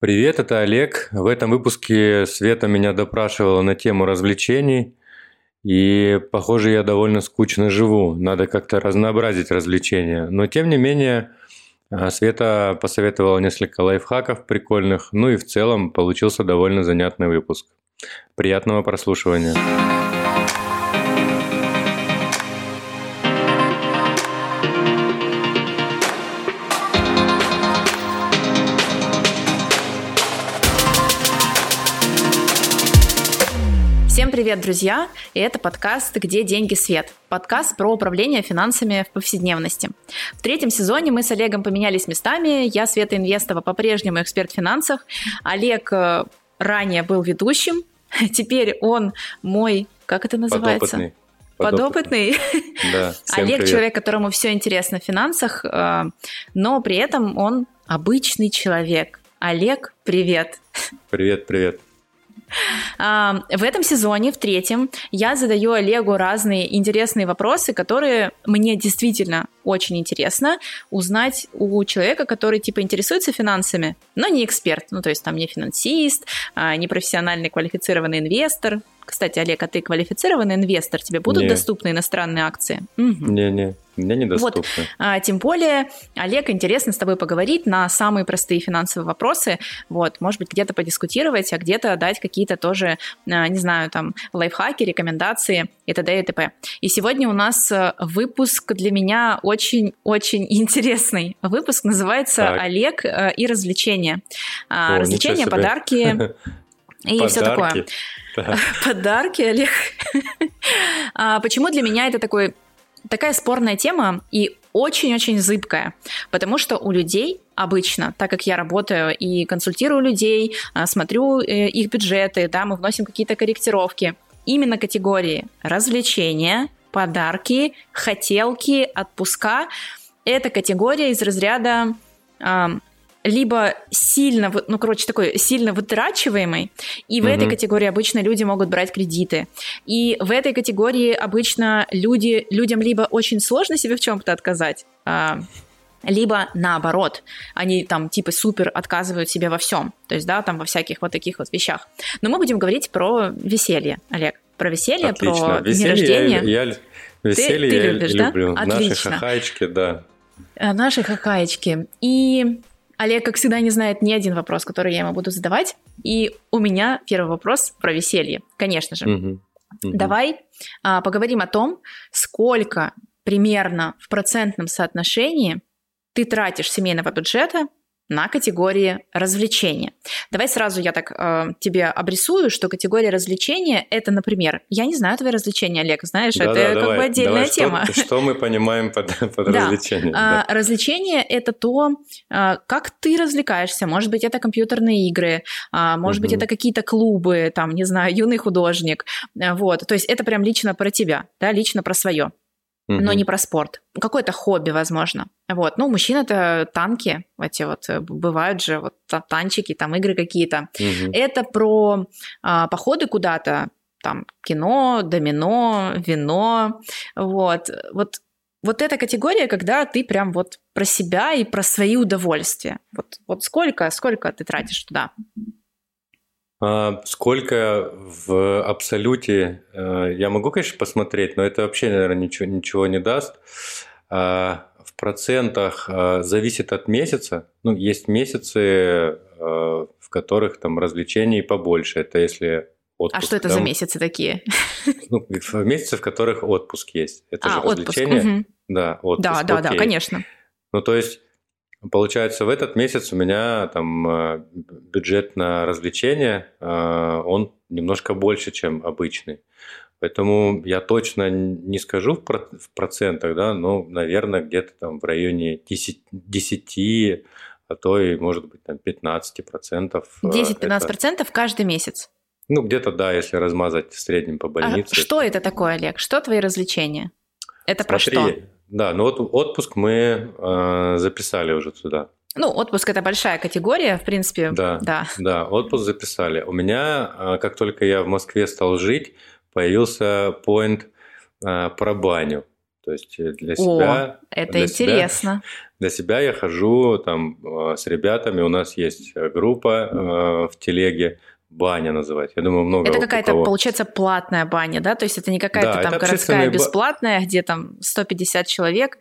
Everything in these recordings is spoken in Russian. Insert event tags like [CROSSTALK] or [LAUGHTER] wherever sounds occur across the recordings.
Привет, это Олег. В этом выпуске Света меня допрашивала на тему развлечений. И, похоже, я довольно скучно живу. Надо как-то разнообразить развлечения. Но, тем не менее, а, Света посоветовала несколько лайфхаков прикольных. Ну и в целом получился довольно занятный выпуск. Приятного прослушивания. Привет, друзья! И это подкаст «Где деньги, свет?» Подкаст про управление финансами в повседневности. В третьем сезоне мы с Олегом поменялись местами. Я, Света Инвестова, по-прежнему эксперт в финансах. Олег э, ранее был ведущим. [LAUGHS] Теперь он мой, как это называется? Подопытный. Подопытный. [LAUGHS] Да, Олег привет. человек, которому все интересно в финансах, э, но при этом он обычный человек. Олег, привет. Привет, привет. В этом сезоне, в третьем, я задаю Олегу разные интересные вопросы, которые мне действительно очень интересно узнать у человека, который типа интересуется финансами, но не эксперт, ну то есть там не финансист, а, не профессиональный квалифицированный инвестор, кстати, Олег, а ты квалифицированный инвестор? Тебе будут не. доступны иностранные акции? Не-не, мне недоступны. Вот. А, тем более, Олег, интересно с тобой поговорить на самые простые финансовые вопросы. Вот, может быть, где-то подискутировать, а где-то дать какие-то тоже, а, не знаю, там, лайфхаки, рекомендации и т.д. и т.п. И сегодня у нас э, выпуск для меня очень-очень [LAUGHS] интересный. Выпуск называется так. «Олег э, и развлечения». А, О, развлечения, подарки [LAUGHS] и Подарки. все такое. Подарки, [LAUGHS] Олег. а почему для меня это такой, такая спорная тема и очень-очень зыбкая? Потому что у людей обычно, так как я работаю и консультирую людей, а, смотрю э, их бюджеты, да, мы вносим какие-то корректировки, именно категории развлечения, подарки, хотелки, отпуска – это категория из разряда либо сильно, ну, короче, такой сильно вытрачиваемый, и в угу. этой категории обычно люди могут брать кредиты. И в этой категории обычно люди, людям либо очень сложно себе в чем-то отказать, а, либо наоборот, они там типа супер отказывают себе во всем, то есть, да, там во всяких вот таких вот вещах. Но мы будем говорить про веселье, Олег, про веселье, Отлично. про веселье рождения. Я, я, веселье ты, ты любишь, я да? люблю. Отлично. Наши хахаечки, да. Э, наши хахаечки. И Олег, как всегда, не знает ни один вопрос, который я ему буду задавать. И у меня первый вопрос про веселье, конечно же. Угу. Угу. Давай а, поговорим о том, сколько примерно в процентном соотношении ты тратишь семейного бюджета на категории развлечения. Давай сразу я так э, тебе обрисую, что категория развлечения это, например, я не знаю твои развлечения, Олег, знаешь, да, это да, как давай, бы отдельная давай, тема. Что, [LAUGHS] что мы понимаем под, [LAUGHS] под да. развлечением? Да. А, развлечение это то, а, как ты развлекаешься. Может быть, это компьютерные игры, а, может угу. быть, это какие-то клубы, там, не знаю, юный художник. Вот, то есть это прям лично про тебя, да, лично про свое но не про спорт. Какое-то хобби, возможно. Вот. Ну, мужчин это танки, эти вот э, бывают же вот танчики, там игры какие-то. Угу. Это про а, походы куда-то, там кино, домино, вино, вот. Вот вот эта категория, когда ты прям вот про себя и про свои удовольствия. Вот, вот сколько, сколько ты тратишь туда? А, сколько в абсолюте, э, я могу, конечно, посмотреть, но это вообще, наверное, ничего, ничего не даст. А, в процентах зависит от месяца. Ну, есть месяцы, в которых там развлечений побольше. Это если отпуск. А что это там, за месяцы такие? [LAUGHS] Ну, месяцы, в которых отпуск есть. Это а, же отпуск. развлечение. Угу. Да, отпуск. Да, да, Окей. да, конечно. Ну, то есть Получается, в этот месяц у меня там э, бюджет на развлечения, э, он немножко больше, чем обычный. Поэтому я точно не скажу в процентах, да, но, наверное, где-то там в районе 10, 10 а то и, может быть, там 15 процентов. 10-15 э, процентов каждый месяц? Ну, где-то, да, если размазать в среднем по а больнице. А что это такое, Олег? Что твои развлечения? Это Смотри, про что? Да, ну вот отпуск мы э, записали уже туда. Ну, отпуск это большая категория, в принципе. Да, да, да отпуск записали. У меня, э, как только я в Москве стал жить, появился поинт э, про баню. То есть для себя... О, это для интересно. для себя я хожу там э, с ребятами, у нас есть группа э, в телеге, баня называть. Я думаю, много Это какая-то, получается, платная баня, да? То есть это не какая-то да, там городская бесплатная, где там 150 человек.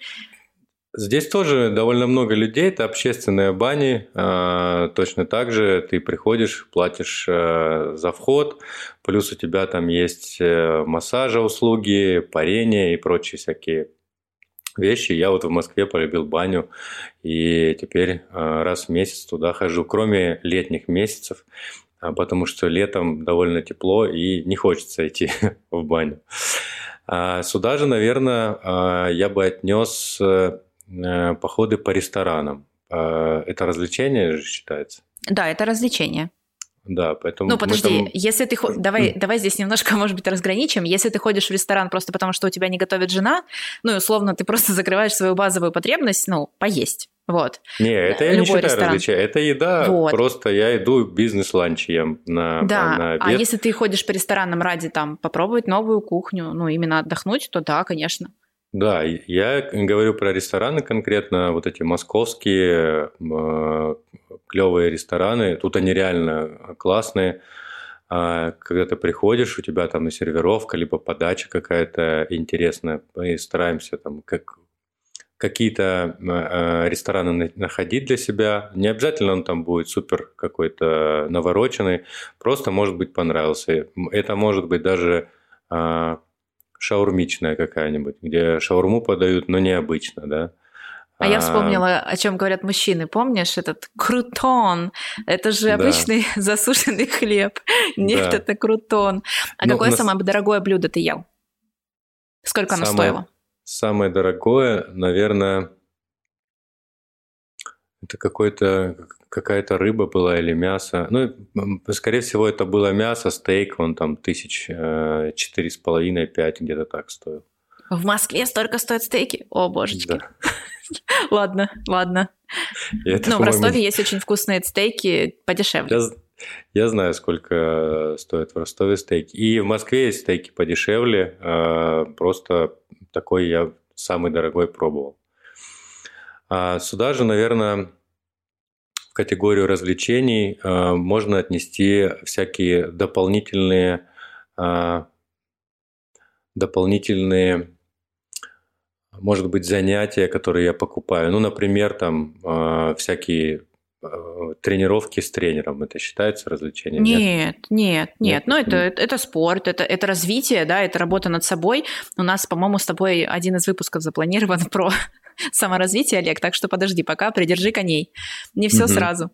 Здесь тоже довольно много людей, это общественные бани. А, точно так же ты приходишь, платишь э, за вход, плюс у тебя там есть э, массажа услуги, парение и прочие всякие вещи. Я вот в Москве полюбил баню, и теперь э, раз в месяц туда хожу, кроме летних месяцев, потому что летом довольно тепло и не хочется идти [LAUGHS] в баню. А сюда же, наверное, я бы отнес Э, походы по ресторанам. А, это развлечение же считается? Да, это развлечение. Да, поэтому... Ну, подожди, там... если ты... Давай, давай здесь немножко, [LAUGHS] может быть, разграничим. Если ты ходишь в ресторан просто потому, что у тебя не готовит жена, ну, и условно, ты просто закрываешь свою базовую потребность, ну, поесть. Вот. Не, это я Любой не считаю ресторан. развлечением. Это еда, вот. просто я иду бизнес-ланч ем на, да. на обед. А если ты ходишь по ресторанам ради там попробовать новую кухню, ну, именно отдохнуть, то да, конечно. Да, я говорю про рестораны конкретно, вот эти московские э, клевые рестораны. Тут они реально классные. А, когда ты приходишь, у тебя там и сервировка, либо подача какая-то интересная. Мы стараемся там как какие-то э, рестораны находить для себя. Не обязательно он там будет супер какой-то навороченный, просто может быть понравился. Это может быть даже а, шаурмичная какая-нибудь, где шаурму подают, но необычно, да. А, а я вспомнила, о чем говорят мужчины. Помнишь этот крутон? Это же обычный да. [LAUGHS] засушенный хлеб. Нет, да. это крутон. А ну, какое нас... самое дорогое блюдо ты ел? Сколько самое, оно стоило? Самое дорогое, наверное, это какой-то какая-то рыба была или мясо. Ну, скорее всего, это было мясо, стейк, он там тысяч э, четыре с половиной, пять где-то так стоил. В Москве столько стоят стейки? О, божечки. Да. [LAUGHS] ладно, ладно. Это, Но в Ростове есть очень вкусные стейки подешевле. Я, я знаю, сколько стоит в Ростове стейки. И в Москве есть стейки подешевле. Э, просто такой я самый дорогой пробовал. А сюда же, наверное, в категорию развлечений а, можно отнести всякие дополнительные, а, дополнительные, может быть, занятия, которые я покупаю. Ну, например, там а, всякие тренировки с тренером, это считается развлечением? Нет, нет, нет. нет. Ну, это, это, это спорт, это, это развитие, да, это работа над собой. У нас, по-моему, с тобой один из выпусков запланирован [LAUGHS] про саморазвитие, Олег, так что подожди, пока придержи коней. Не все угу. сразу.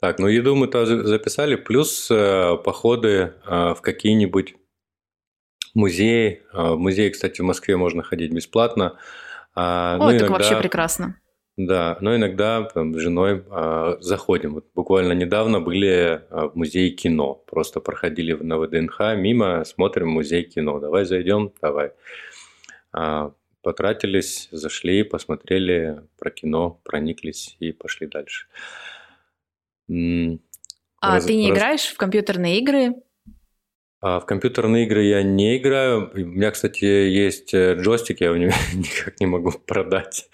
Так, ну еду мы тоже записали, плюс э, походы э, в какие-нибудь музеи. Э, в музей, кстати, в Москве можно ходить бесплатно. Э, Ой, ну, так иногда, вообще прекрасно. Да, но иногда там, с женой э, заходим. Вот буквально недавно были э, в музее кино. Просто проходили на ВДНХ мимо, смотрим музей кино. Давай зайдем, давай. А, потратились, зашли, посмотрели про кино, прониклись и пошли дальше. А раз, ты не раз... играешь в компьютерные игры? А в компьютерные игры я не играю. У меня, кстати, есть э, джойстик, я его [LAUGHS] никак не могу продать.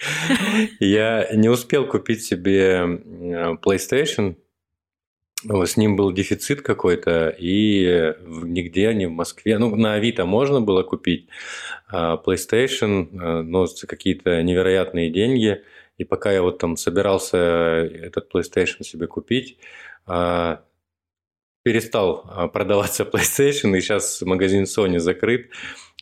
Я не успел купить себе PlayStation с ним был дефицит какой-то, и нигде, не в Москве. Ну, на Авито можно было купить а PlayStation, э, но за какие-то невероятные деньги. И пока я вот там собирался этот PlayStation себе купить, а, перестал а, продаваться PlayStation, и сейчас магазин Sony закрыт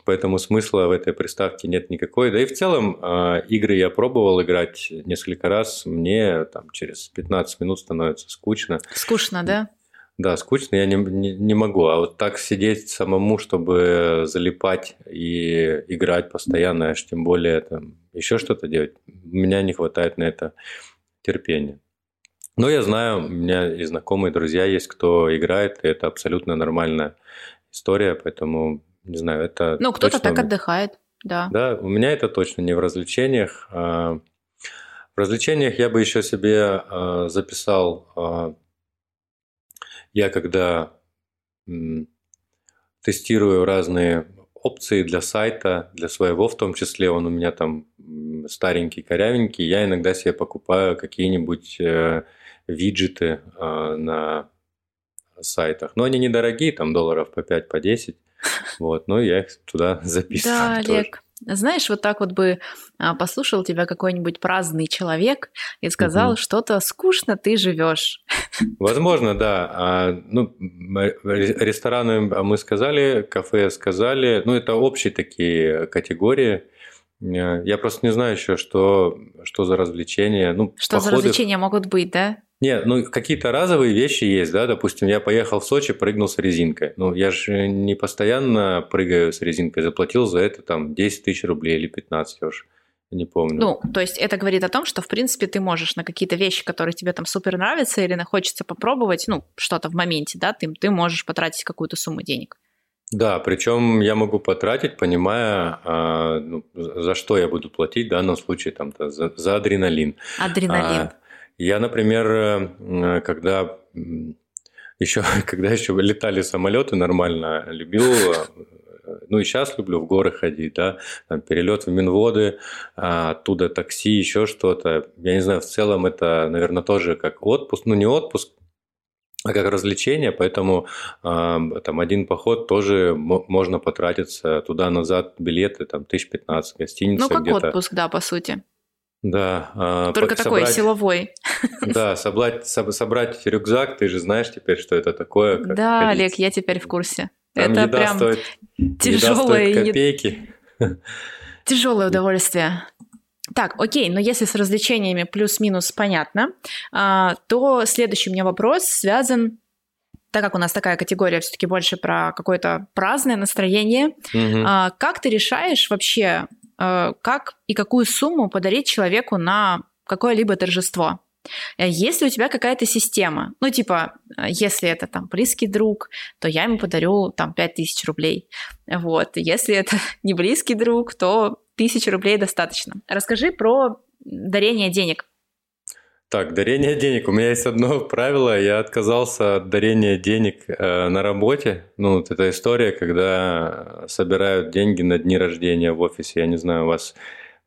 поэтому смысла в этой приставке нет никакой. Да и в целом а, игры я пробовал играть несколько раз, мне там через 15 минут становится скучно. Скучно, да? Да, скучно я не, не, не могу. А вот так сидеть самому, чтобы залипать и играть постоянно, аж тем более там еще что-то делать, у меня не хватает на это терпения. Но я знаю, у меня и знакомые друзья есть, кто играет, и это абсолютно нормальная история, поэтому не знаю, это... Ну, кто-то точно... так отдыхает, да. Да, у меня это точно не в развлечениях. А, в развлечениях я бы еще себе а, записал... А, я когда тестирую разные опции для сайта, для своего в том числе, он у меня там старенький, корявенький, я иногда себе покупаю какие-нибудь э, виджеты э, на сайтах. Но они недорогие, там долларов по 5, по 10. [LAUGHS] Вот, но я их туда [LAUGHS] записываю. Да, Олег, знаешь, вот так вот бы а, послушал тебя какой-нибудь праздный человек и сказал, угу. что-то скучно ты живешь. Возможно, да. А, ну, рестораны мы сказали, кафе сказали. Ну, это общие такие категории. Э, я просто не знаю еще, что, что за развлечения. Ну, что походы... за развлечения могут быть, да? Нет, ну какие-то разовые вещи есть, да, допустим, я поехал в Сочи, прыгнул с резинкой. Ну, я же не постоянно прыгаю с резинкой, заплатил за это там 10 тысяч рублей или 15, я уж не помню. Ну, то есть это говорит о том, что, в принципе, ты можешь на какие-то вещи, которые тебе там супер нравятся или хочется попробовать, ну, что-то в моменте, да, ты, ты можешь потратить какую-то сумму денег. Да, причем я могу потратить, понимая, а, ну, за что я буду платить в данном случае там, за, за адреналин. Адреналин. А, я, например, э, когда еще, [LAUGHS] когда еще летали самолеты нормально, любил, э, ну и сейчас люблю в горы ходить, да, там перелет в Минводы, а оттуда такси, еще что-то. Я не знаю, в целом это, наверное, тоже как отпуск, ну не отпуск, а как развлечение, поэтому э, там один поход тоже можно потратиться туда-назад, билеты там тысяч пятнадцать, гостиница Ну, как отпуск, да, по сути. Да. А, Только собрать, такой силовой. Да, собрать, собрать рюкзак, ты же знаешь теперь, что это такое. да, ходить. Олег, я теперь в курсе. Там это еда прям стоит, тяжелое еда стоит копейки. Тяжелое удовольствие. Так, окей, но если с развлечениями плюс-минус понятно, а, то следующий у меня вопрос связан так как у нас такая категория все-таки больше про какое-то праздное настроение, угу. как ты решаешь вообще, как и какую сумму подарить человеку на какое-либо торжество. Э, есть ли у тебя какая-то система? Ну, типа, э, если это там близкий друг, то я ему подарю там 5000 рублей. Вот. Если это [LAUGHS] не близкий друг, то 1000 рублей достаточно. Расскажи про дарение денег. Так, дарение денег. У меня есть одно [LAUGHS] правило. Я отказался от дарения денег э, на работе. Ну, вот эта история, когда собирают деньги на дни рождения в офисе. Я не знаю, у вас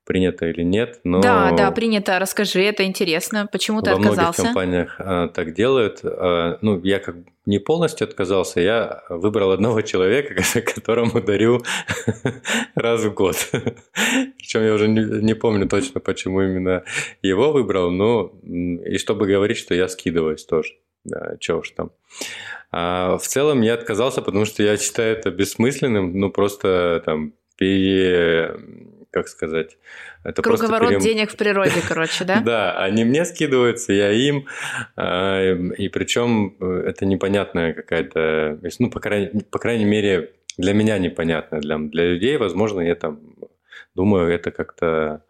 принято или нет, но... Да, да, принято. Расскажи, это интересно. Почему ты отказался? Во многих компаниях а, так делают. А, ну, я как не полностью отказался, я выбрал одного человека, [LAUGHS] которому дарю [LAUGHS] раз в год. Причем я уже не, не помню точно, почему именно его выбрал, но и чтобы говорить, что я скидываюсь тоже. Да, чё уж там. А в целом я отказался, потому что я считаю это бессмысленным, ну просто там пере как сказать... Это Круговорот перем... денег в природе, [LAUGHS] короче, да? Да, они мне скидываются, я им, а, и причем э, это непонятная какая-то, ну, по крайней, мере, для меня непонятная, для, для людей, возможно, я там думаю, это как-то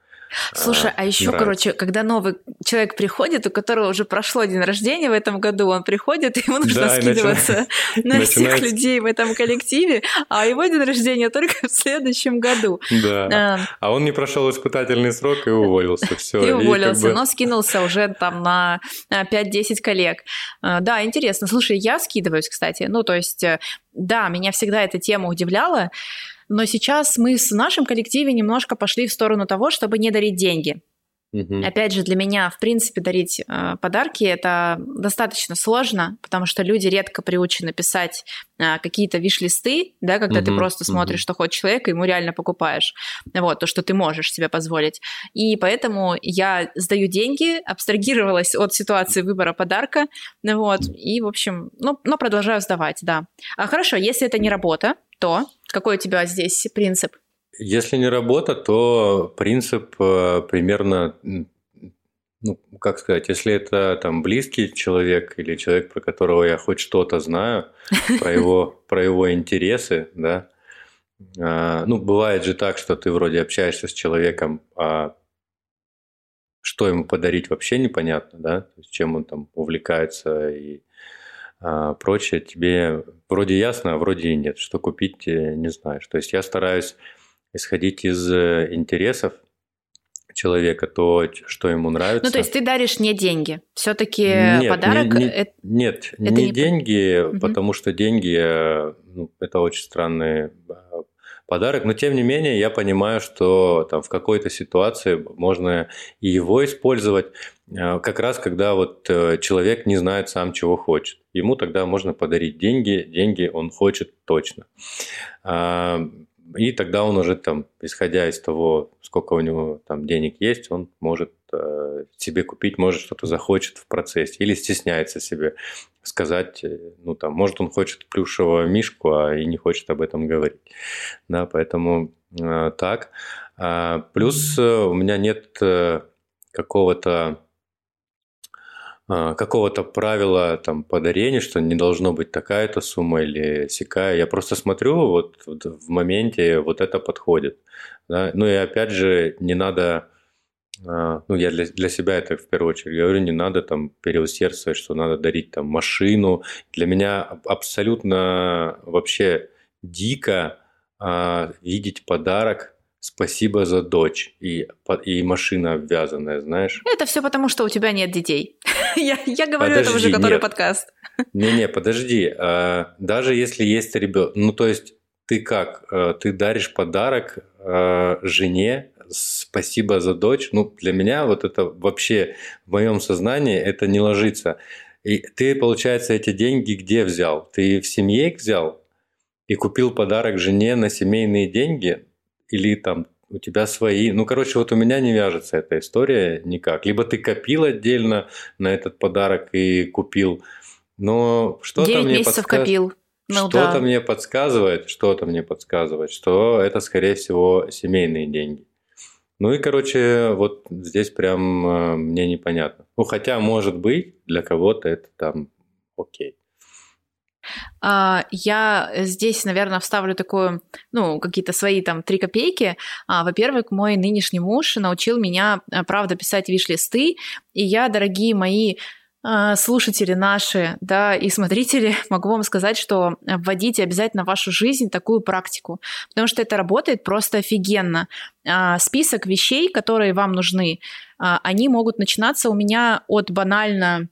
Слушай, а, а еще, нравится. короче, когда новый человек приходит, у которого уже прошло день рождения в этом году, он приходит, и [LAUGHS] ему нужно да, скидываться [LAUGHS] на всех людей в этом коллективе, а его день рождения только в следующем году. Да. А, а он не прошел испытательный срок и уволился. [LAUGHS] Все. И уволился, как бы... но скинулся уже там на 5-10 коллег. А, да, интересно. Слушай, я скидываюсь, кстати. Ну, то есть, э, да, меня всегда эта тема удивляла. Но сейчас мы с нашим коллективе немножко пошли в сторону того, чтобы не дарить деньги. Угу. Опять же, для меня, в принципе, дарить э, подарки это достаточно сложно, потому что люди редко приучены писать э, какие-то виш-листы, да, когда угу. ты просто смотришь, угу. что хочет человек, и ему реально покупаешь. Вот, то, что ты можешь себе позволить. И поэтому я сдаю деньги, абстрагировалась от ситуации выбора подарка, вот, и, в общем, ну, но продолжаю сдавать, да. А хорошо, если это не работа, то какой у тебя здесь принцип? Если не работа, то принцип э, примерно, ну, как сказать, если это там близкий человек или человек, про которого я хоть что-то знаю, [LAUGHS] про его, про его интересы, да, а, ну, бывает же так, что ты вроде общаешься с человеком, а что ему подарить вообще непонятно, да, чем он там увлекается и а, прочее, тебе вроде ясно, а вроде и нет, что купить э, не знаешь. То есть я стараюсь исходить из э, интересов человека, то, что ему нравится. Ну, то есть ты даришь не деньги. Все-таки подарок. Не, не, это, нет, это не, не деньги, угу. потому что деньги э, ну, это очень странный подарок, но тем не менее я понимаю, что там в какой-то ситуации можно и его использовать, э, как раз когда вот э, человек не знает сам, чего хочет. Ему тогда можно подарить деньги, деньги он хочет точно. А, и тогда он уже там, исходя из того, сколько у него там денег есть, он может э, себе купить, может что-то захочет в процессе или стесняется себе сказать, э, ну там, может он хочет плюшевого мишку, а и не хочет об этом говорить. Да, поэтому э, так. А, плюс э, у меня нет э, какого-то какого-то правила там подарения, что не должно быть такая-то сумма или сякая. Я просто смотрю, вот, вот в моменте вот это подходит. Да? Ну и опять же, не надо, а, ну я для, для себя это в первую очередь говорю, не надо там переусердствовать, что надо дарить там машину. Для меня абсолютно вообще дико а, видеть подарок Спасибо за дочь и, и машина обвязанная, знаешь. Это все потому, что у тебя нет детей. [LAUGHS] я, я говорю подожди, это уже который нет. подкаст. [LAUGHS] Не-не, подожди. А, даже если есть ребенок, ну то есть ты как? А, ты даришь подарок а, жене, спасибо за дочь. Ну для меня вот это вообще в моем сознании это не ложится. И ты, получается, эти деньги где взял? Ты в семье их взял? И купил подарок жене на семейные деньги? Или там у тебя свои. Ну, короче, вот у меня не вяжется эта история никак. Либо ты копил отдельно на этот подарок и купил, но что-то мне месяцев подсказ... копил. Ну, что-то да. мне подсказывает, что-то мне подсказывает, что это, скорее всего, семейные деньги. Ну и, короче, вот здесь прям э, мне непонятно. Ну, хотя, может быть, для кого-то это там окей. А, я здесь, наверное, вставлю такую, ну, какие-то свои там три копейки. А, во-первых, мой нынешний муж научил меня, э, правда, писать виш-листы, и я, дорогие мои а, слушатели наши, да, и смотрители, [LAUGHS] могу вам сказать, что вводите обязательно в вашу жизнь такую практику, потому что это работает просто офигенно. Список вещей, которые вам нужны, они могут начинаться у меня от банально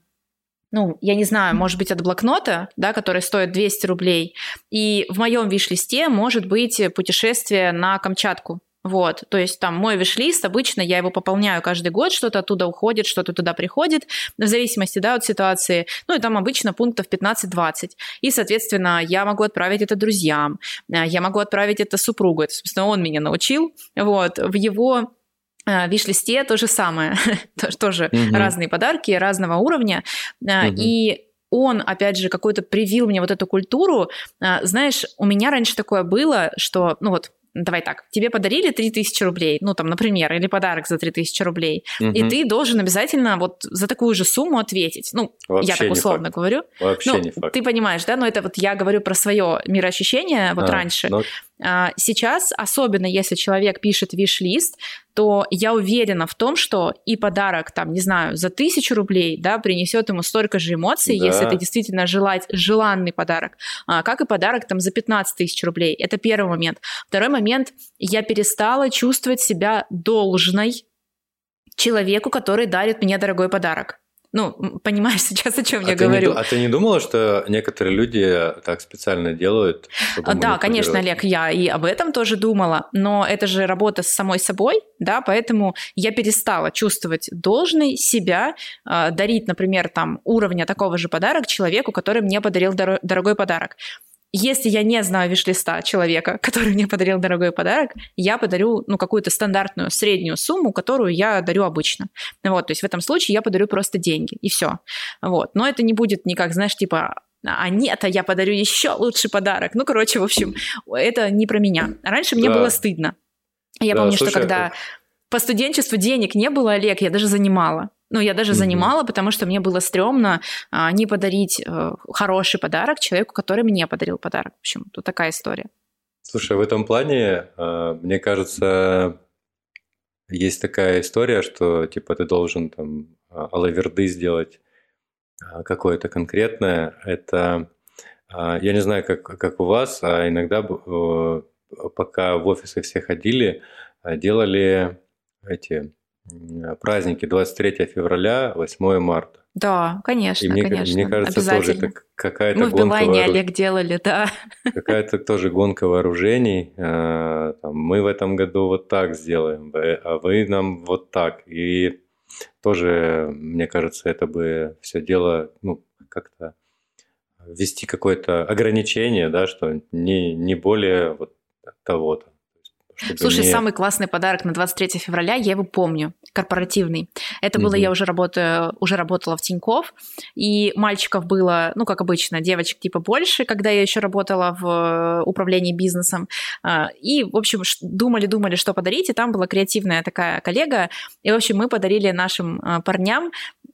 ну, я не знаю, может быть, от блокнота, да, который стоит 200 рублей. И в моем виш-листе может быть путешествие на Камчатку. Вот, то есть там мой виш-лист, обычно я его пополняю каждый год, что-то оттуда уходит, что-то туда приходит, в зависимости, да, от ситуации. Ну, и там обычно пунктов 15-20. И, соответственно, я могу отправить это друзьям, э, я могу отправить это супругу. Это, собственно, он меня научил. Вот, в его виш-листе то же самое, [LAUGHS] тоже угу. разные подарки разного уровня. Угу. И он, опять же, какой-то привил мне вот эту культуру. Э, знаешь, у меня раньше такое было, что, ну вот, давай так, тебе подарили 3000 рублей, ну там, например, или подарок за 3000 рублей, угу. и ты должен обязательно вот за такую же сумму ответить. Ну, Вообще я так условно факт. говорю. Вообще ну, не факт. Ты понимаешь, да, но это вот я говорю про свое мироощущение вот а, раньше. Ну, а, сейчас, особенно если человек пишет виш-лист, то я уверена в том, что и подарок, там, не знаю, за тысячу рублей, да, принесет ему столько же эмоций, да. если это действительно желать, желанный подарок, а, как и подарок там за 15 тысяч рублей. Это первый момент. Второй момент, я перестала чувствовать себя должной человеку, который дарит мне дорогой подарок. Ну, понимаешь [LAUGHS] сейчас, о чем а я говорю. Не, а ты не думала, что некоторые люди так специально делают? Да, конечно, Олег, я и об этом тоже думала, но это же работа с самой собой, да, поэтому я перестала чувствовать должной себя, э, дарить, например, там уровня такого же подарок человеку, который мне подарил дор- дорогой подарок. Если я не знаю виш-листа человека, [LAUGHS] который мне подарил дорогой подарок, я подарю ну, какую-то стандартную среднюю сумму, которую я дарю обычно. Вот, то есть в этом случае я подарю просто деньги, и все. Вот. Но это не будет никак, знаешь, типа а нет, а я подарю еще лучший подарок. Ну, короче, в общем, это не про меня. Раньше мне да. было стыдно. Я да, помню, слушай, что когда по студенчеству денег не было, Олег, я даже занимала. Ну, я даже mm-hmm. занимала, потому что мне было стрёмно а, не подарить а, хороший подарок человеку, который мне подарил подарок. В общем, тут такая история. Слушай, в этом плане, а, мне кажется, есть такая история, что типа ты должен там алаверды сделать какое-то конкретное. Это, я не знаю, как, как у вас, а иногда, пока в офисы все ходили, делали эти праздники 23 февраля, 8 марта. Да, конечно, И мне, конечно. мне кажется, тоже это какая-то Мы в гонка Билайне вооруж- Олег делали, да. какая-то тоже гонка вооружений. Там, мы в этом году вот так сделаем, а вы нам вот так. И тоже, мне кажется, это бы все дело ну, как-то ввести какое-то ограничение, да, что не, не более вот того-то. Слушай, не- самый классный подарок на 23 февраля, я его помню, корпоративный. Это было, Мгм. я уже работаю, уже работала в Тинькофф, и мальчиков было, ну, как обычно, девочек типа больше, когда я еще работала в э, управлении бизнесом. А, И, в общем, думали-думали, что подарить, и там была креативная такая коллега, и, в общем, мы подарили нашим э, парням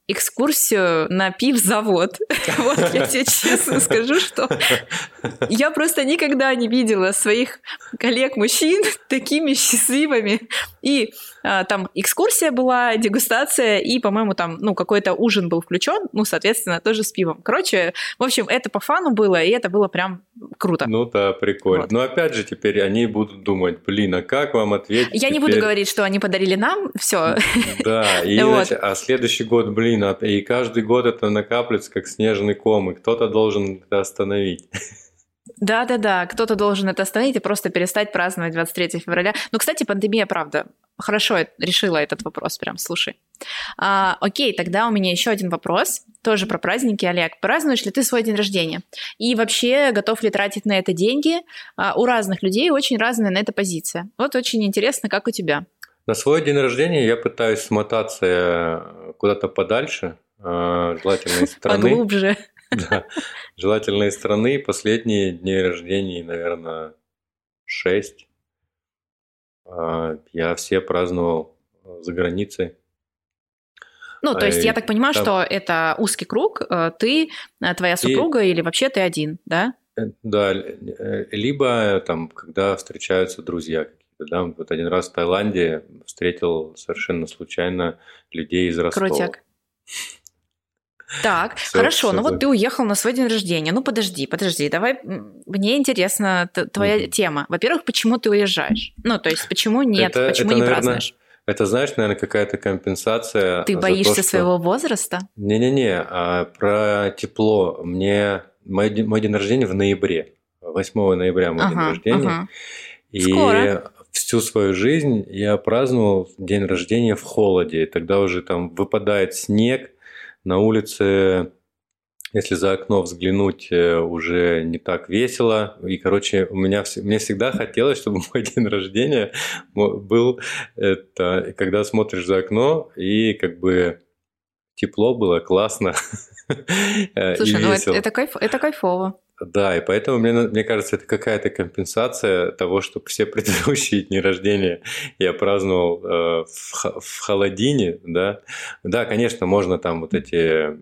экскурсию на пивзавод. [LAUGHS] Вот я тебе честно скажу, что я просто никогда не видела своих коллег-мужчин такими счастливыми. И там экскурсия была, дегустация, и, по-моему, там, ну, какой-то ужин был включен, ну, соответственно, тоже с пивом. Короче, в общем, это по фану было, и это было прям круто. Ну да, прикольно. Вот. Но опять же, теперь они будут думать, блин, а как вам ответить? Я не буду теперь? говорить, что они подарили нам, все. Да, [LAUGHS] и Вот. значит, а следующий год, блин, а- и каждый год это накапливается как снежный ком, и кто-то должен это остановить. [LAUGHS] Да-да-да, кто-то должен это остановить и просто перестать праздновать 23 февраля. Ну, кстати, пандемия, правда, хорошо решила этот вопрос, прям, слушай. А, окей, тогда у меня еще один вопрос, тоже про праздники, Олег. Празднуешь ли ты свой день рождения? И вообще, готов ли тратить на это деньги? А, у разных людей очень разная на это позиция. Вот очень интересно, как у тебя. На свой день рождения я пытаюсь смотаться э, куда-то подальше, э, желательно из [LAUGHS] страны. Поглубже. [LAUGHS] Да, желательно из страны. Последние дни рождения, наверное, шесть. А, Я все праздновал э, за границей. Ну, то есть я Ай, так понимаю, там- что это узкий круг, э, ты, э, твоя супруга или вообще ты один, да? Да, либо там, когда встречаются друзья какие-то, да, вот один раз в Таиланде встретил совершенно случайно людей из Ростова. Крутяк. Так, [LAUGHS] Всё- хорошо, всё ну вот так. ты уехал на свой день рождения. Ну подожди, подожди, давай, мне интересна твоя Мгм. тема. Во-первых, почему ты уезжаешь? Ну, то есть, почему нет, Это- почему это, не наверное, празднуешь? Это, знаешь, наверное, какая-то компенсация Ты боишься то, что- своего возраста? Не-не-не, а про тепло. Мне мой, день- мой день рождения в ноябре. 8 ноября мой день Ага, рождения. ага. И Скоро. всю свою жизнь я праздновал день рождения в холоде. И тогда уже там выпадает снег, на улице, если за окно взглянуть, э, уже не так весело. И, короче, у меня мне всегда хотелось, чтобы [LAUGHS] мой день рождения был это, когда смотришь за окно и как бы тепло было, классно [LAUGHS] э, Слушай, ну это, это, кайф, это кайфово. Да, и поэтому мне, мне кажется, это какая-то компенсация того, что все предыдущие дни рождения я праздновал э, в, в холодине, да. Да, конечно, можно там вот эти,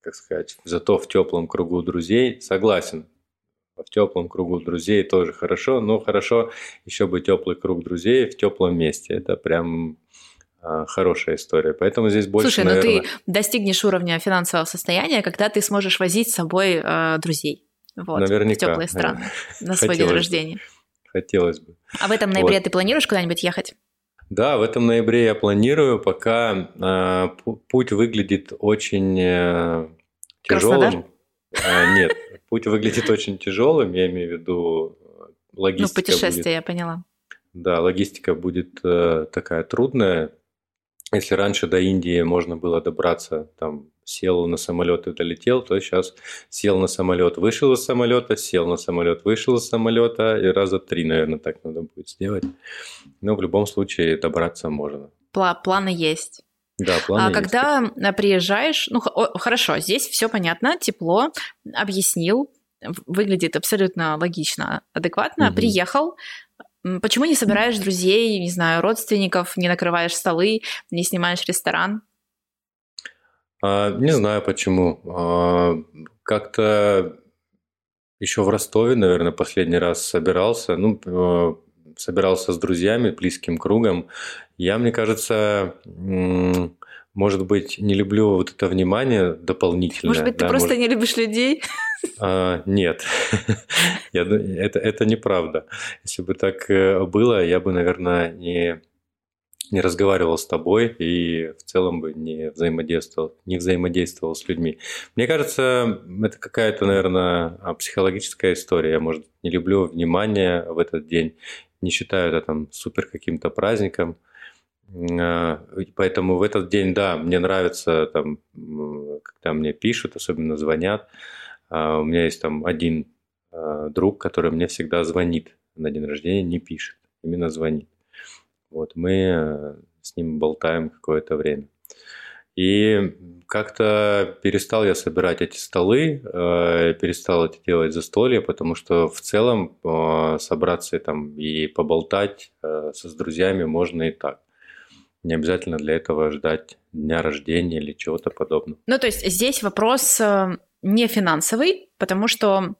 как сказать, зато в теплом кругу друзей, согласен. В теплом кругу друзей тоже хорошо, но хорошо еще бы теплый круг друзей в теплом месте. Это прям э, хорошая история. Поэтому здесь больше, Слушай, ну наверное... ты достигнешь уровня финансового состояния, когда ты сможешь возить с собой э, друзей. Вот, Наверняка, в теплые страны [LAUGHS] на свой день рождения. Хотелось бы. А в этом ноябре Вот. ты планируешь куда-нибудь ехать? Да, в этом ноябре я планирую, пока э, пу- путь выглядит очень э, тяжелым. А, нет, [LAUGHS] путь выглядит очень тяжелым, я имею в виду Ну, логистика путешествие, будет. я поняла. Да, логистика будет э, такая трудная. Если раньше до Индии можно было добраться, там сел на самолет и долетел, то сейчас сел на самолет, вышел из самолета, сел на самолет, вышел из самолета, и раза три, наверное, так надо будет сделать. Но в любом случае добраться можно. Пла- планы есть. Да, планы а есть. когда э, приезжаешь, ну хорошо, здесь все понятно, тепло, объяснил, выглядит абсолютно логично, адекватно. Мгм. Приехал, почему не собираешь друзей, не знаю, родственников, не накрываешь столы, не снимаешь ресторан? А, не знаю почему. А, как-то еще в Ростове, наверное, последний раз собирался. Ну, э, собирался с друзьями, близким кругом. Я, мне кажется, может быть, не люблю вот это внимание дополнительное. Может быть, ты да, просто может- не любишь людей? А, нет, [LAUGHS] Я это, это неправда. Если бы так э, было, я бы, наверное, не, не разговаривал с тобой и в целом бы не взаимодействовал, не взаимодействовал с людьми. Мне кажется, это какая-то, наверное, психологическая история. Я, может, не люблю внимание в этот день, не считаю это там супер каким-то праздником. А, поэтому в этот день, да, мне нравится, там, когда мне пишут, особенно звонят. А, у меня есть там один а, друг, который мне всегда звонит на день рождения, не пишет, именно звонит. Вот мы э, с ним болтаем какое-то время. И как-то перестал я собирать эти столы, э, перестал это делать застолье, потому что в целом э, собраться там и поболтать с друзьями можно и так. Не обязательно для этого ждать дня рождения или чего-то подобного. Ну, то есть здесь вопрос не финансовый, потому что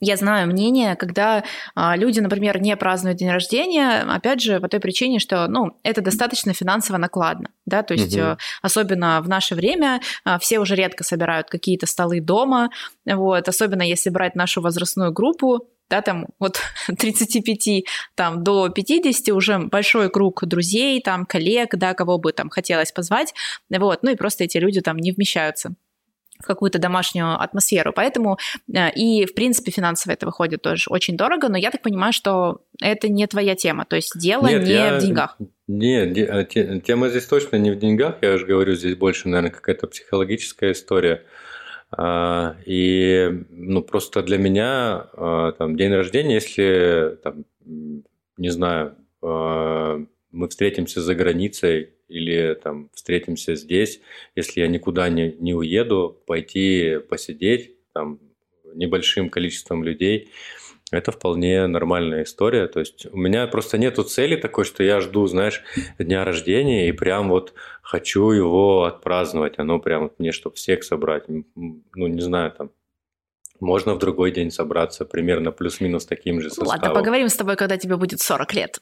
я знаю мнение, когда а, люди, например, не празднуют день рождения, опять же, по той причине, что, ну, это достаточно финансово накладно, да, то есть угу. особенно в наше время а, все уже редко собирают какие-то столы дома, вот, особенно если брать нашу возрастную группу, да, там от [LAUGHS] 35 там, до 50 уже большой круг друзей, там, коллег, да, кого бы там хотелось позвать, вот, ну и просто эти люди там не вмещаются в какую-то домашнюю атмосферу. Поэтому э, и, в принципе, финансово это выходит тоже очень дорого, но я так понимаю, что это не твоя тема, то есть дело Нет, не я... в деньгах. Нет, э, тема здесь точно не в деньгах, я уже говорю, здесь больше, наверное, какая-то психологическая история. А, и ну, просто для меня а, там, день рождения, если, там, не знаю, а, мы встретимся за границей или там встретимся здесь, если я никуда не, не уеду, пойти посидеть там небольшим количеством людей, это вполне нормальная история. То есть у меня просто нету цели такой, что я жду, знаешь, дня рождения и прям вот хочу его отпраздновать. Оно прям вот мне, чтобы всех собрать. Ну, не знаю, там, можно в другой день собраться примерно плюс-минус таким же составом. ладно, поговорим с тобой, когда тебе будет 40 лет.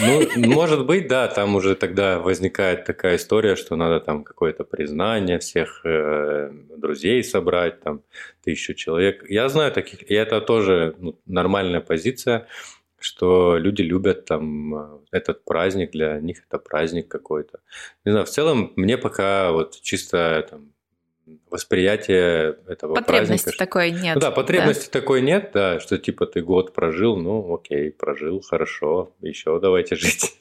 Ну, может быть, да, там уже тогда возникает такая история, что надо там какое-то признание всех э, друзей собрать, там тысячу человек. Я знаю таких, и это тоже ну, нормальная позиция, что люди любят там э, этот праздник, для них это праздник какой-то. Не знаю, в целом мне пока вот чисто там восприятие этого потребности праздника. такой нет. Ну, да, потребности да. такой нет, да, что типа ты год прожил, ну окей, прожил, хорошо, еще давайте жить.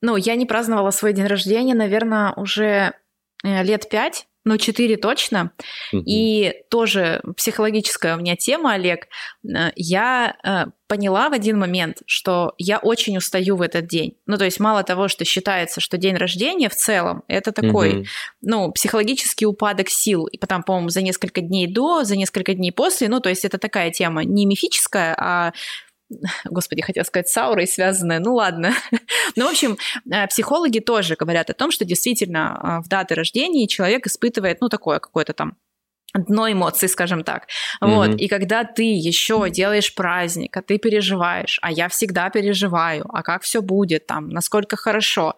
Ну, я не праздновала свой день рождения, наверное, уже э, лет пять ну, четыре точно. Угу. И тоже психологическая у меня тема, Олег. Э, я э, поняла в один момент, что я очень устаю в этот день. Ну, то есть мало того, что считается, что день рождения в целом это такой, угу. ну, психологический упадок сил. И потом, по-моему, за несколько дней до, за несколько дней после. Ну, то есть это такая тема не мифическая, а господи, хотела сказать, с аурой связанная, ну ладно. [LAUGHS] ну, в общем, э, психологи тоже говорят о том, что действительно э, в даты рождения человек испытывает, ну, такое какое-то там дно эмоций, скажем так. Mm-hmm. Вот. И когда ты еще делаешь праздник, а ты переживаешь, а я всегда переживаю, а как все будет там, насколько хорошо,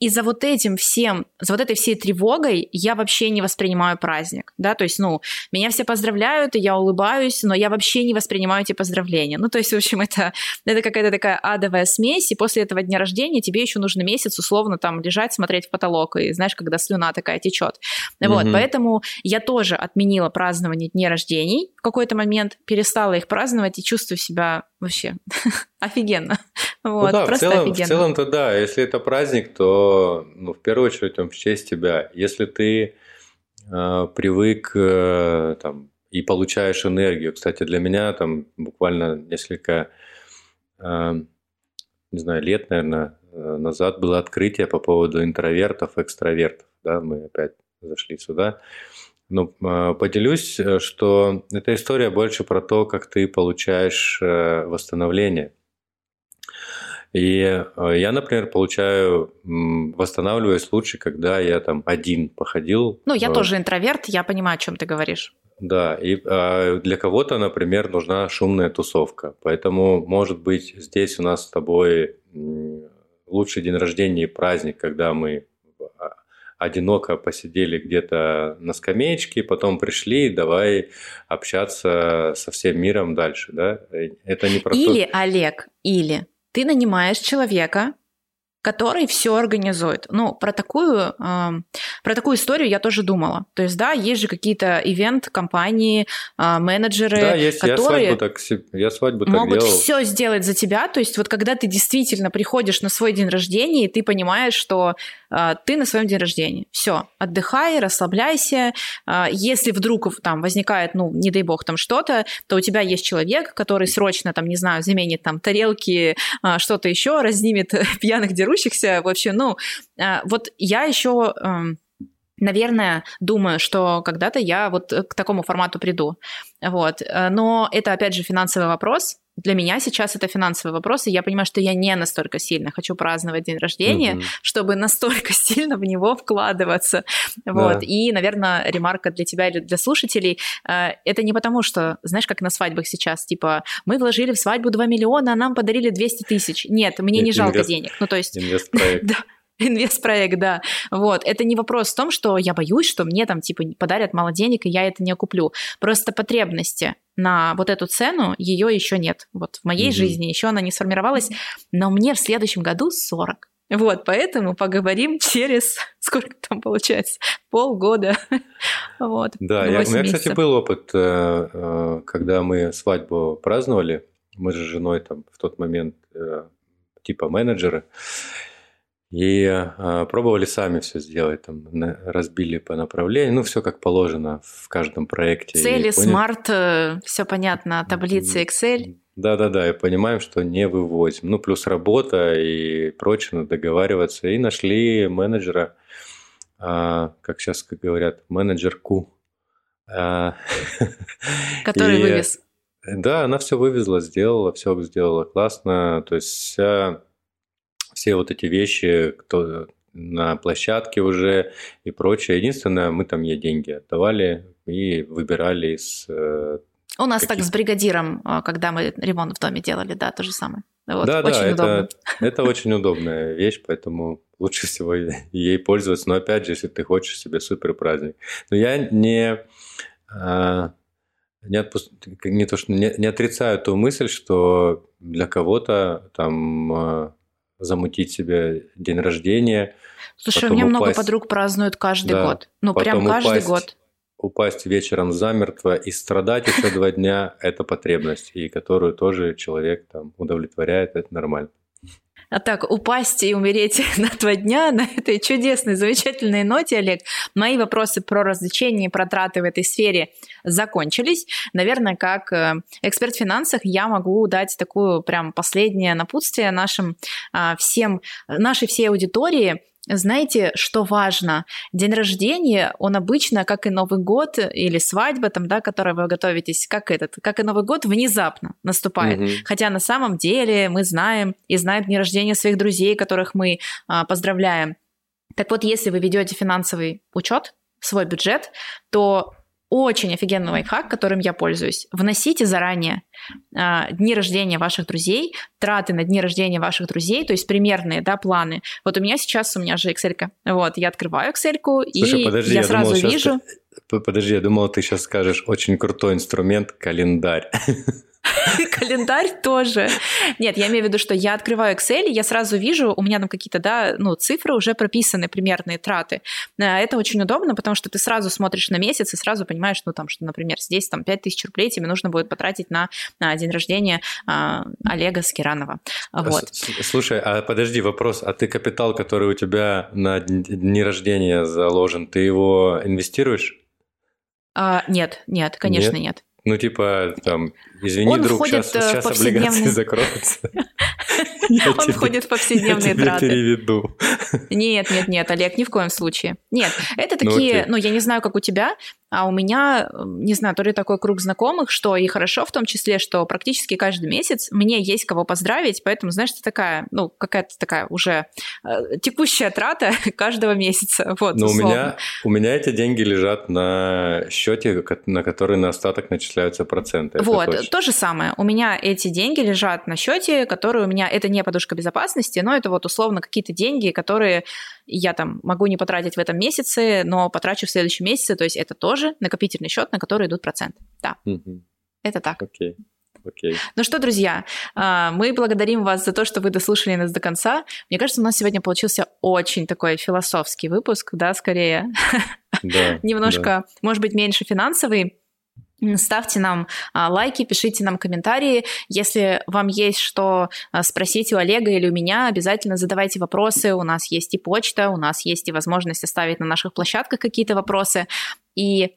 и за вот этим всем, за вот этой всей тревогой я вообще не воспринимаю праздник, да, то есть, ну, меня все поздравляют, и я улыбаюсь, но я вообще не воспринимаю эти поздравления. Ну, то есть, в общем, [LAUGHS] это, это какая-то такая адовая смесь, и после этого дня рождения тебе еще нужно месяц условно там лежать, смотреть в потолок, и знаешь, когда слюна такая течет. Вот, поэтому я тоже отменила празднование дней рождений в какой-то момент, перестала их праздновать и чувствую себя вообще [LAUGHS] офигенно. [LAUGHS] Вот, ну да, в целом, офигенно. в целом-то да, если это праздник, то ну, в первую очередь он в честь тебя. Если ты э, привык э, там, и получаешь энергию, кстати, для меня там буквально несколько, э, не знаю, лет, наверное, э, назад было открытие по поводу интровертов, экстравертов, да, мы опять зашли сюда. Ну, поделюсь, э, что эта история больше про то, как ты получаешь э, восстановление. И я, например, получаю, восстанавливаюсь лучше, когда я там один походил. Ну, я тоже интроверт, я понимаю, о чем ты говоришь. Да, и а, для кого-то, например, нужна шумная тусовка. Поэтому, может быть, здесь у нас с тобой лучший день рождения и праздник, когда мы одиноко посидели где-то на скамеечке, потом пришли, давай общаться со всем миром дальше, да? Это не про Или. Олег, или ты нанимаешь человека, который все организует. Ну, про такую, э, про такую историю я тоже думала. То есть, да, есть же какие-то ивент-компании, э, менеджеры, да, есть. которые я свадьбу так, я свадьбу так могут делал. все сделать за тебя. То есть, вот когда ты действительно приходишь на свой день рождения, и ты понимаешь, что ты на своем день рождения. Все, отдыхай, расслабляйся. Э, если вдруг там возникает, ну, не дай бог, там что-то, то у тебя есть человек, который срочно, там, не знаю, заменит там тарелки, э, что-то еще, разнимет [LAUGHS] пьяных дерущихся, вообще, ну, а, вот я еще эм, Наверное, думаю, что когда-то я вот к такому формату приду. Вот. Э, но это, опять же, финансовый вопрос. Для меня сейчас это финансовый вопрос, и я понимаю, что я не настолько сильно хочу праздновать день рождения, mm-hmm. чтобы настолько [LAUGHS] сильно в него вкладываться. Вот. Да. И, наверное, ремарка для тебя или для слушателей, э, это не потому, что, знаешь, как на свадьбах сейчас, типа, мы вложили в свадьбу 2 миллиона, а нам подарили 200 тысяч. Нет, мне не жалко инвест... денег. Ну, то есть... Инвестпроект. [LAUGHS] [LAUGHS] Инвестпроект, да. Вот. Это не вопрос в том, что я боюсь, что мне там типа подарят мало денег, и я это не куплю. Просто потребности на вот эту цену ее еще нет. Вот в моей mm-hmm. жизни еще она не сформировалась, но мне в следующем году 40. Вот, поэтому поговорим [LAUGHS] через, сколько там получается, полгода. [LAUGHS] вот, да, я, у меня, кстати, был опыт, э, э, когда мы свадьбу праздновали, мы же с женой там в тот момент э, типа менеджеры, и э, пробовали сами все сделать, там, на, разбили по направлению, ну, все как положено в каждом проекте. Цели, смарт, э, все понятно, таблицы Excel. Да-да-да, и понимаем, что не вывозим. Ну, плюс работа и прочее, надо договариваться. И нашли менеджера, э, как сейчас как говорят, менеджерку. Э, [LAUGHS] Который и, вывез. Да, она все вывезла, сделала, все сделала классно. То есть вся все вот эти вещи, кто на площадке уже и прочее. Единственное, мы там ей деньги отдавали и выбирали из э, у нас так с бригадиром, а, когда мы ремонт в доме делали, да, то же самое. Вот, да, очень да, удобно. Это, [LAUGHS] это очень удобная вещь, поэтому лучше всего ей пользоваться. Но опять же, если ты хочешь себе супер праздник. Но я не, а, не, отпуск... не то, что не, не отрицаю ту мысль, что для кого-то там а, замутить себе день рождения. Слушай, у меня упасть... много подруг празднуют каждый да, год. Ну, прям каждый упасть, год. Упасть вечером замертво и страдать еще [LAUGHS] два дня – это потребность, и которую тоже человек там удовлетворяет, это нормально. А так, упасть и умереть [LAUGHS] на два дня на этой чудесной, замечательной ноте, Олег, мои вопросы про развлечения и про траты в этой сфере закончились. Наверное, как э, эксперт в финансах я могу дать такую прям последнее напутствие нашим а, всем, нашей всей аудитории – знаете, что важно? День рождения, он обычно, как и Новый год или свадьба, там, да, которой вы готовитесь, как этот, как и Новый год, внезапно наступает. Угу. Хотя на самом деле мы знаем и знаем дни рождения своих друзей, которых мы а, поздравляем. Так вот, если вы ведете финансовый учет, свой бюджет, то очень офигенный лайфхак, которым я пользуюсь. Вносите заранее э, дни рождения ваших друзей, траты на дни рождения ваших друзей, то есть примерные да, планы. Вот у меня сейчас, у меня же Excel. -ка. Вот, я открываю Excel, и подожди, я, я сразу думал, вижу... Ты... Подожди, я думал, ты сейчас скажешь очень крутой инструмент – календарь. [LAUGHS] [LAUGHS] Календарь тоже. Нет, я имею в виду, что я открываю Excel, я сразу вижу, у меня там какие-то, да, ну, цифры уже прописаны, примерные траты. Э, это очень удобно, потому что ты сразу смотришь на месяц и сразу понимаешь, ну, там, что, например, здесь там 5000 рублей тебе нужно будет потратить на, на день рождения а, Олега Скиранова. Вот. Слушай, а подожди, вопрос. А ты капитал, который у тебя на дни рождения заложен, ты его инвестируешь? А, нет, нет, конечно, нет. нет. Ну, типа, там, извини, Он друг, сейчас, сейчас облигации закроются. [LAUGHS] Он входит в повседневные траты. Я переведу. Нет, нет, нет, Олег, ни в коем случае. Нет, это ну, такие, ну, я не знаю, как у тебя, а у меня, не знаю, то ли такой круг знакомых, что и хорошо в том числе, что практически каждый месяц мне есть кого поздравить, поэтому, знаешь, это такая, ну, какая-то такая уже э, текущая трата [LAUGHS] каждого месяца. Вот, Но у меня, у меня эти деньги лежат на счете, на который на остаток начисляются проценты. Вот, то же самое. У меня эти деньги лежат на счете, который у меня, это не подушка безопасности, но это вот условно какие-то деньги, которые я там могу не потратить в этом месяце, но потрачу в следующем месяце, то есть это тоже накопительный счет, на который идут проценты. Да. Угу. Это так. Окей. Окей. Ну что, друзья, а, мы благодарим вас за то, что вы дослушали нас до конца. Мне кажется, у нас сегодня получился очень такой философский выпуск, да, скорее. Да, [LAUGHS] Немножко, да. может быть, меньше финансовый. Ставьте нам а, лайки, пишите нам комментарии. Если вам есть что а, спросить у Олега или у меня, обязательно задавайте вопросы. У нас есть и почта, у нас есть и возможность оставить на наших площадках какие-то вопросы. И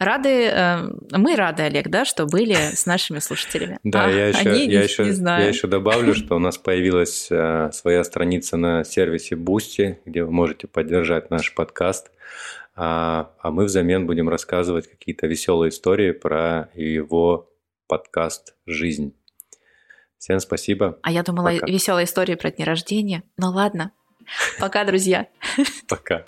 рады, э, мы рады, Олег, да, что были с нашими слушателями. [LAUGHS] Да, А я, еще, они я, не- еще, не знаю. я еще добавлю, что у нас появилась э, своя страница на сервисе Boosty, где вы можете поддержать наш подкаст. А, а мы взамен будем рассказывать какие-то веселые истории про его подкаст «Жизнь». Всем спасибо. А я думала, Пока. веселая история про дни рождения. Ну ладно. Пока, друзья. Пока.